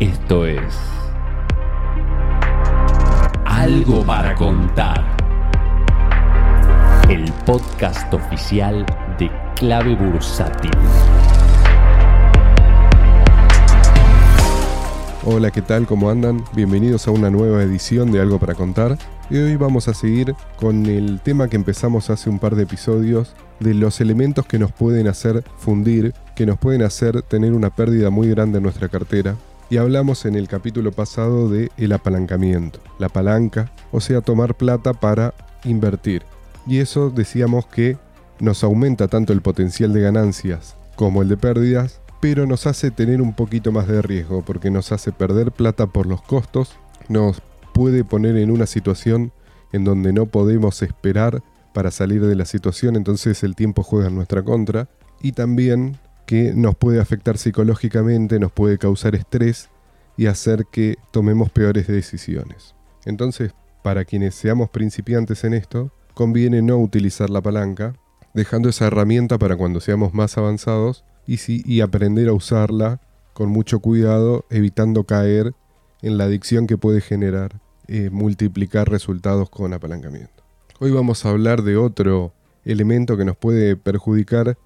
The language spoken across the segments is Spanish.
Esto es Algo para contar. El podcast oficial de Clave Bursátil. Hola, ¿qué tal? ¿Cómo andan? Bienvenidos a una nueva edición de Algo para Contar. Y hoy vamos a seguir con el tema que empezamos hace un par de episodios de los elementos que nos pueden hacer fundir, que nos pueden hacer tener una pérdida muy grande en nuestra cartera. Y hablamos en el capítulo pasado de el apalancamiento, la palanca, o sea, tomar plata para invertir. Y eso decíamos que nos aumenta tanto el potencial de ganancias como el de pérdidas, pero nos hace tener un poquito más de riesgo porque nos hace perder plata por los costos, nos puede poner en una situación en donde no podemos esperar para salir de la situación, entonces el tiempo juega en nuestra contra y también que nos puede afectar psicológicamente, nos puede causar estrés y hacer que tomemos peores decisiones. Entonces, para quienes seamos principiantes en esto, conviene no utilizar la palanca, dejando esa herramienta para cuando seamos más avanzados y, aprender a usarla con mucho cuidado, evitando caer en la adicción que puede generar eh, multiplicar resultados con apalancamiento. Hoy vamos a hablar de otro elemento que nos puede perjudicar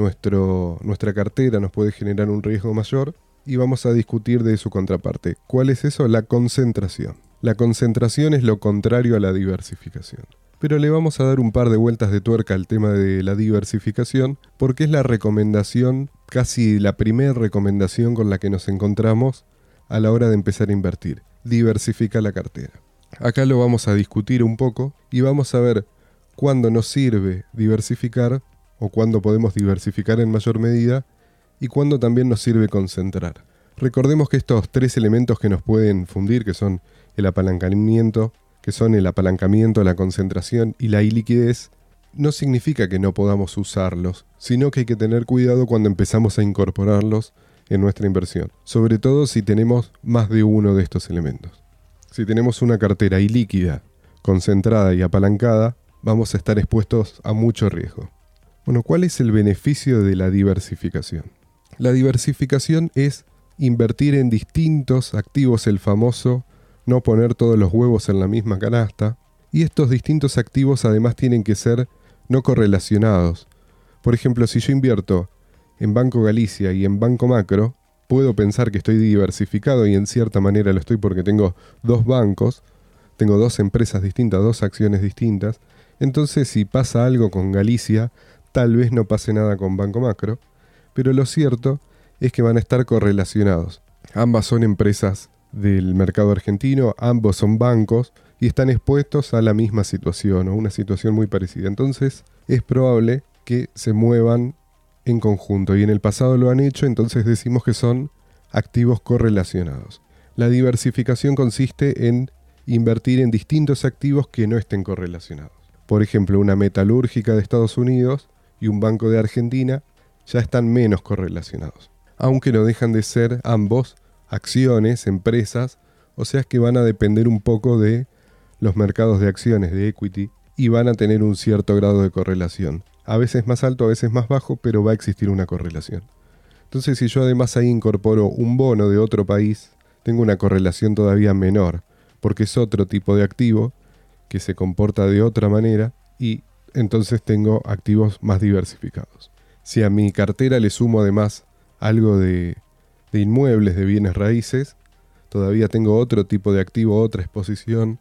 nuestra cartera, nos puede generar un riesgo mayor y vamos a discutir de su contraparte. ¿Cuál es eso? La concentración. La concentración es lo contrario a la diversificación pero le vamos a dar un par de vueltas de tuerca al tema de la diversificación, porque es la recomendación, casi la primera recomendación con la que nos encontramos a la hora de empezar a invertir. Diversifica la cartera. Acá lo vamos a discutir un poco y vamos a ver cuándo nos sirve diversificar o cuándo podemos diversificar en mayor medida y cuándo también nos sirve concentrar. Recordemos que estos tres elementos que nos pueden fundir, que son el apalancamiento, que son el apalancamiento, la concentración y la iliquidez, no significa que no podamos usarlos, sino que hay que tener cuidado cuando empezamos a incorporarlos en nuestra inversión, sobre todo si tenemos más de uno de estos elementos. Si tenemos una cartera ilíquida, concentrada y apalancada, vamos a estar expuestos a mucho riesgo. Bueno, ¿cuál es el beneficio de la diversificación? La diversificación es invertir en distintos activos, el famoso no poner todos los huevos en la misma canasta, y estos distintos activos además tienen que ser no correlacionados. Por ejemplo, si yo invierto en Banco Galicia y en Banco Macro, puedo pensar que estoy diversificado y en cierta manera lo estoy porque tengo dos bancos, tengo dos empresas distintas, dos acciones distintas. Entonces si pasa algo con Galicia, tal vez no pase nada con Banco Macro, pero lo cierto es que van a estar correlacionados. Ambas son empresas del mercado argentino, ambos son bancos y están expuestos a la misma situación o una situación muy parecida. Entonces es probable que se muevan en conjunto y en el pasado lo han hecho, entonces decimos que son activos correlacionados. La diversificación consiste en invertir en distintos activos que no estén correlacionados. Por ejemplo, una metalúrgica de Estados Unidos y un banco de Argentina ya están menos correlacionados, aunque no dejan de ser ambos acciones, empresas, o sea que van a depender un poco de los mercados de acciones, de equity, y van a tener un cierto grado de correlación. A veces más alto, a veces más bajo, pero va a existir una correlación. Entonces si yo además ahí incorporo un bono de otro país, tengo una correlación todavía menor, porque es otro tipo de activo que se comporta de otra manera y entonces tengo activos más diversificados. Si a mi cartera le sumo además algo de de inmuebles, de bienes raíces, todavía tengo otro tipo de activo, otra exposición.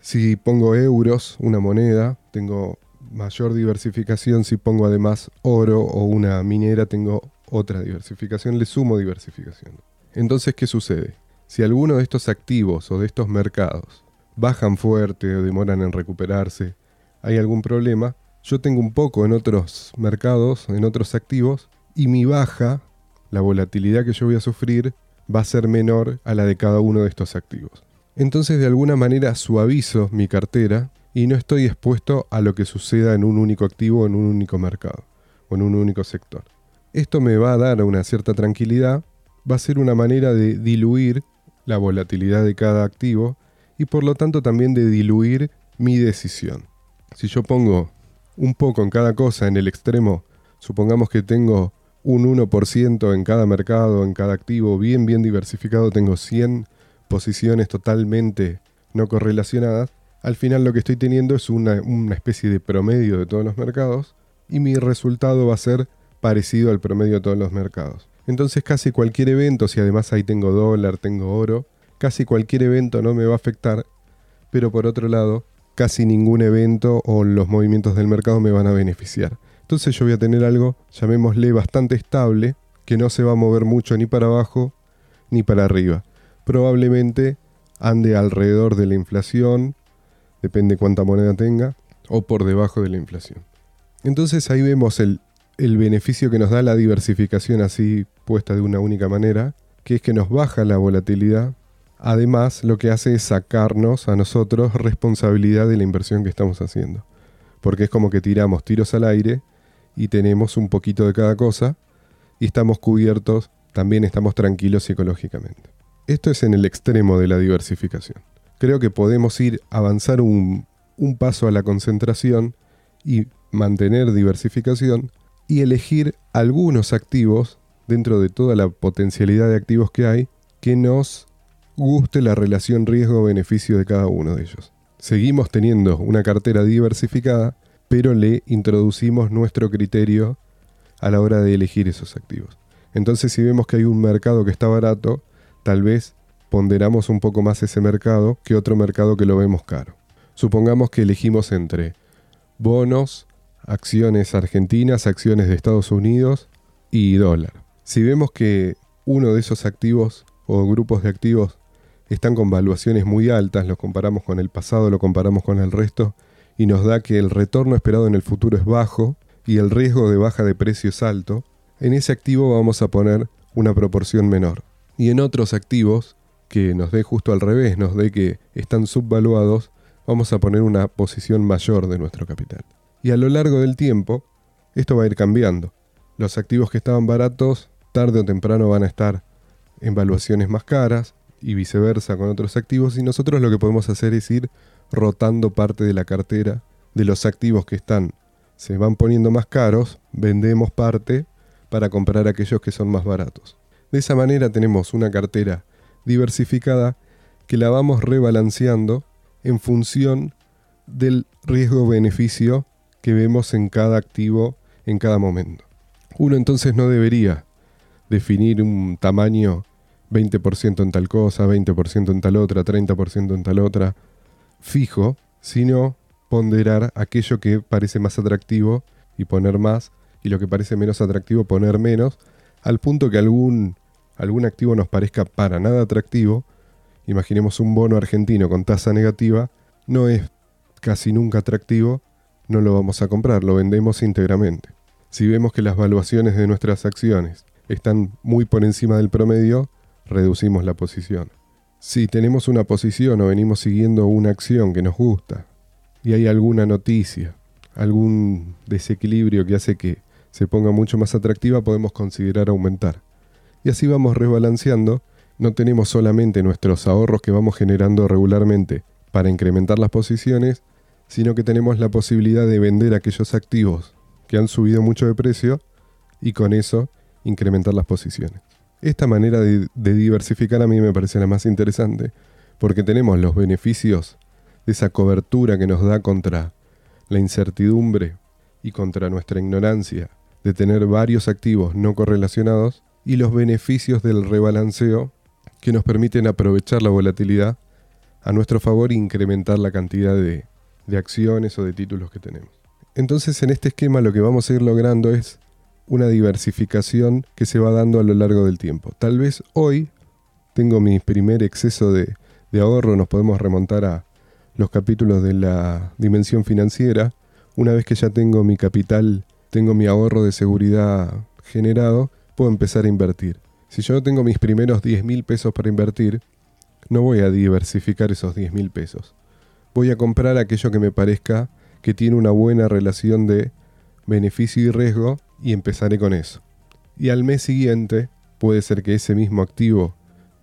Si pongo euros, una moneda, tengo mayor diversificación. Si pongo además oro o una minera, tengo otra diversificación. Le sumo diversificación. Entonces, ¿qué sucede? Si alguno de estos activos o de estos mercados bajan fuerte o demoran en recuperarse, hay algún problema, yo tengo un poco en otros mercados, en otros activos, y mi baja la volatilidad que yo voy a sufrir va a ser menor a la de cada uno de estos activos. Entonces de alguna manera suavizo mi cartera y no estoy expuesto a lo que suceda en un único activo, en un único mercado o en un único sector. Esto me va a dar una cierta tranquilidad, va a ser una manera de diluir la volatilidad de cada activo y por lo tanto también de diluir mi decisión. Si yo pongo un poco en cada cosa en el extremo, supongamos que tengo un 1% en cada mercado, en cada activo, bien, bien diversificado, tengo 100 posiciones totalmente no correlacionadas, al final lo que estoy teniendo es una, una especie de promedio de todos los mercados y mi resultado va a ser parecido al promedio de todos los mercados. Entonces casi cualquier evento, si además ahí tengo dólar, tengo oro, casi cualquier evento no me va a afectar, pero por otro lado, casi ningún evento o los movimientos del mercado me van a beneficiar. Entonces yo voy a tener algo, llamémosle bastante estable, que no se va a mover mucho ni para abajo ni para arriba. Probablemente ande alrededor de la inflación, depende cuánta moneda tenga, o por debajo de la inflación. Entonces ahí vemos el, el beneficio que nos da la diversificación así puesta de una única manera, que es que nos baja la volatilidad. Además, lo que hace es sacarnos a nosotros responsabilidad de la inversión que estamos haciendo. Porque es como que tiramos tiros al aire y tenemos un poquito de cada cosa y estamos cubiertos, también estamos tranquilos psicológicamente. Esto es en el extremo de la diversificación. Creo que podemos ir avanzar un, un paso a la concentración y mantener diversificación y elegir algunos activos dentro de toda la potencialidad de activos que hay que nos guste la relación riesgo-beneficio de cada uno de ellos. Seguimos teniendo una cartera diversificada, pero le introducimos nuestro criterio a la hora de elegir esos activos. Entonces si vemos que hay un mercado que está barato, tal vez ponderamos un poco más ese mercado que otro mercado que lo vemos caro. Supongamos que elegimos entre bonos, acciones argentinas, acciones de Estados Unidos y dólar. Si vemos que uno de esos activos o grupos de activos están con valuaciones muy altas, los comparamos con el pasado, lo comparamos con el resto, y nos da que el retorno esperado en el futuro es bajo y el riesgo de baja de precio es alto, en ese activo vamos a poner una proporción menor. Y en otros activos, que nos dé justo al revés, nos dé que están subvaluados, vamos a poner una posición mayor de nuestro capital. Y a lo largo del tiempo, esto va a ir cambiando. Los activos que estaban baratos, tarde o temprano van a estar en valuaciones más caras y viceversa con otros activos y nosotros lo que podemos hacer es ir rotando parte de la cartera de los activos que están se van poniendo más caros, vendemos parte para comprar aquellos que son más baratos. De esa manera tenemos una cartera diversificada que la vamos rebalanceando en función del riesgo-beneficio que vemos en cada activo en cada momento. Uno entonces no debería definir un tamaño 20% en tal cosa, 20% en tal otra, 30% en tal otra, fijo, sino ponderar aquello que parece más atractivo y poner más, y lo que parece menos atractivo poner menos, al punto que algún, algún activo nos parezca para nada atractivo, imaginemos un bono argentino con tasa negativa, no es casi nunca atractivo, no lo vamos a comprar, lo vendemos íntegramente. Si vemos que las valuaciones de nuestras acciones están muy por encima del promedio, reducimos la posición. Si tenemos una posición o venimos siguiendo una acción que nos gusta y hay alguna noticia, algún desequilibrio que hace que se ponga mucho más atractiva, podemos considerar aumentar. Y así vamos rebalanceando, no tenemos solamente nuestros ahorros que vamos generando regularmente para incrementar las posiciones, sino que tenemos la posibilidad de vender aquellos activos que han subido mucho de precio y con eso incrementar las posiciones. Esta manera de, diversificar a mí me parece la más interesante, porque tenemos los beneficios de esa cobertura que nos da contra la incertidumbre y contra nuestra ignorancia de tener varios activos no correlacionados y los beneficios del rebalanceo que nos permiten aprovechar la volatilidad a nuestro favor e incrementar la cantidad de, de acciones o de títulos que tenemos. Entonces en este esquema lo que vamos a ir logrando es una diversificación que se va dando a lo largo del tiempo. Tal vez hoy tengo mi primer exceso de, ahorro, nos podemos remontar a los capítulos de la dimensión financiera. Una vez que ya tengo mi capital, tengo mi ahorro de seguridad generado, puedo empezar a invertir. Si yo tengo mis primeros 10 mil pesos para invertir, no voy a diversificar esos 10 mil pesos. Voy a comprar aquello que me parezca que tiene una buena relación de beneficio y riesgo y empezaré con eso. Y al mes siguiente puede ser que ese mismo activo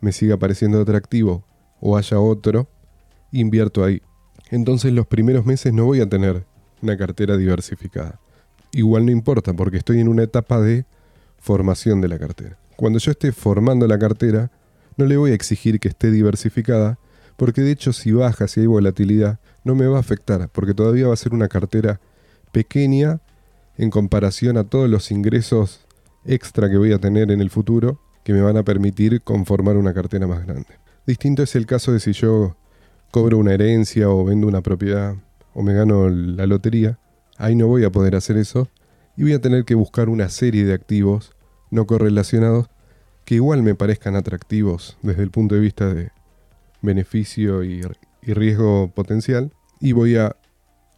me siga pareciendo atractivo o haya otro, invierto ahí. Entonces los primeros meses no voy a tener una cartera diversificada. Igual no importa porque estoy en una etapa de formación de la cartera. Cuando yo esté formando la cartera, no le voy a exigir que esté diversificada, porque de hecho si baja, si hay volatilidad, no me va a afectar, porque todavía va a ser una cartera pequeña en comparación a todos los ingresos extra que voy a tener en el futuro que me van a permitir conformar una cartera más grande. Distinto es el caso de si yo cobro una herencia o vendo una propiedad o me gano la lotería. Ahí no voy a poder hacer eso y voy a tener que buscar una serie de activos no correlacionados que igual me parezcan atractivos desde el punto de vista de beneficio y, riesgo potencial y voy a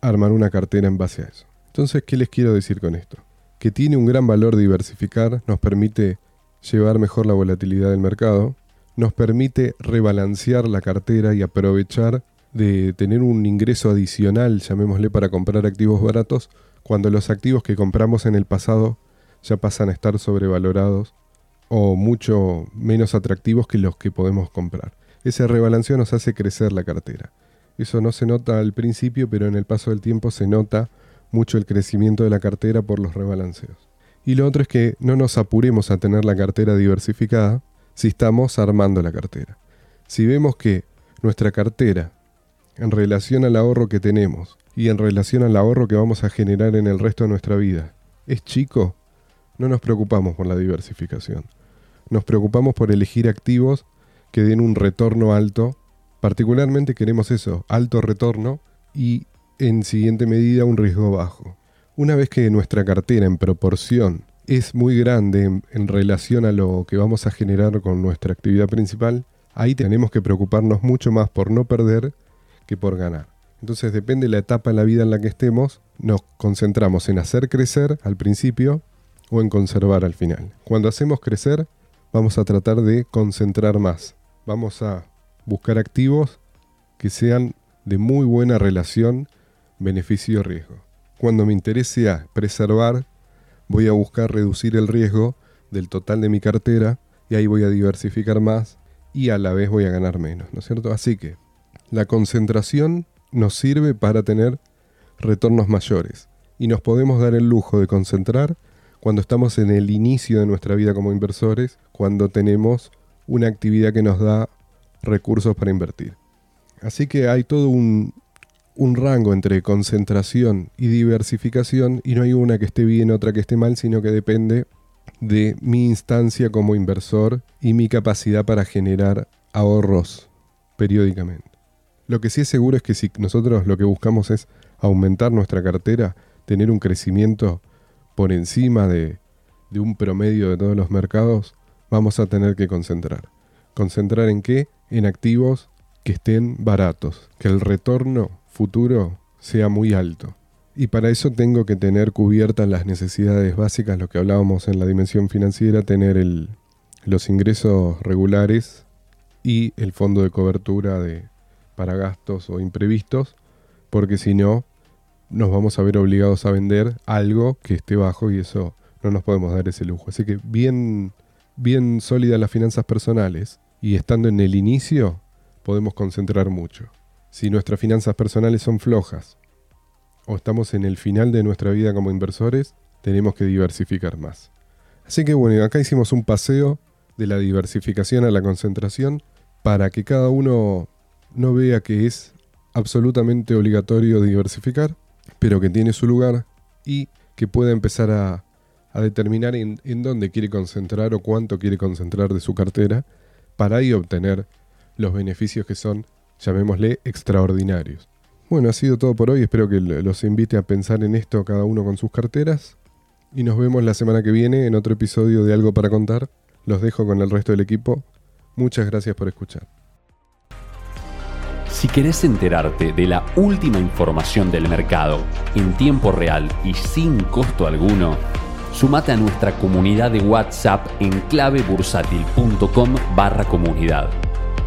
armar una cartera en base a eso. Entonces, ¿qué les quiero decir con esto? Que tiene un gran valor diversificar, nos permite llevar mejor la volatilidad del mercado, nos permite rebalancear la cartera y aprovechar de tener un ingreso adicional, llamémosle, para comprar activos baratos, cuando los activos que compramos en el pasado ya pasan a estar sobrevalorados o mucho menos atractivos que los que podemos comprar. Ese rebalanceo nos hace crecer la cartera. Eso no se nota al principio, pero en el paso del tiempo se nota mucho el crecimiento de la cartera por los rebalanceos. Y lo otro es que no nos apuremos a tener la cartera diversificada si estamos armando la cartera. Si vemos que nuestra cartera, en relación al ahorro que tenemos y en relación al ahorro que vamos a generar en el resto de nuestra vida, es chico, no nos preocupamos por la diversificación. Nos preocupamos por elegir activos que den un retorno alto. Particularmente queremos eso, alto retorno y en siguiente medida un riesgo bajo. Una vez que nuestra cartera en proporción es muy grande en, relación a lo que vamos a generar con nuestra actividad principal, ahí tenemos que preocuparnos mucho más por no perder que por ganar. Entonces depende de la etapa en la vida en la que estemos, nos concentramos en hacer crecer al principio o en conservar al final. Cuando hacemos crecer, vamos a tratar de concentrar más. Vamos a buscar activos que sean de muy buena relación beneficio-riesgo. Cuando me interese a preservar, voy a buscar reducir el riesgo del total de mi cartera y ahí voy a diversificar más y a la vez voy a ganar menos, ¿no es cierto? Así que la concentración nos sirve para tener retornos mayores y nos podemos dar el lujo de concentrar cuando estamos en el inicio de nuestra vida como inversores, cuando tenemos una actividad que nos da recursos para invertir. Así que hay todo un, un rango entre concentración y diversificación y no hay una que esté bien, otra que esté mal, sino que depende de mi instancia como inversor y mi capacidad para generar ahorros periódicamente. Lo que sí es seguro es que si nosotros lo que buscamos es aumentar nuestra cartera, tener un crecimiento por encima de, un promedio de todos los mercados, vamos a tener que concentrar. ¿Concentrar en qué? En activos que estén baratos, que el retorno futuro sea muy alto. Y para eso tengo que tener cubiertas las necesidades básicas, lo que hablábamos en la dimensión financiera, tener el, los ingresos regulares y el fondo de cobertura de, para gastos o imprevistos, porque si no, nos vamos a ver obligados a vender algo que esté bajo y eso no nos podemos dar ese lujo. Así que bien, bien sólidas las finanzas personales y estando en el inicio, podemos concentrar mucho. Si nuestras finanzas personales son flojas o estamos en el final de nuestra vida como inversores, tenemos que diversificar más. Así que bueno, acá hicimos un paseo de la diversificación a la concentración para que cada uno no vea que es absolutamente obligatorio diversificar, pero que tiene su lugar y que pueda empezar a, determinar en, en dónde quiere concentrar o cuánto quiere concentrar de su cartera para ahí obtener los beneficios que son llamémosle, extraordinarios. Bueno, ha sido todo por hoy, espero que los invite a pensar en esto cada uno con sus carteras y nos vemos la semana que viene en otro episodio de Algo para Contar. Los dejo con el resto del equipo. Muchas gracias por escuchar. Si querés enterarte de la última información del mercado en tiempo real y sin costo alguno, sumate a nuestra comunidad de WhatsApp en clavebursátil.com comunidad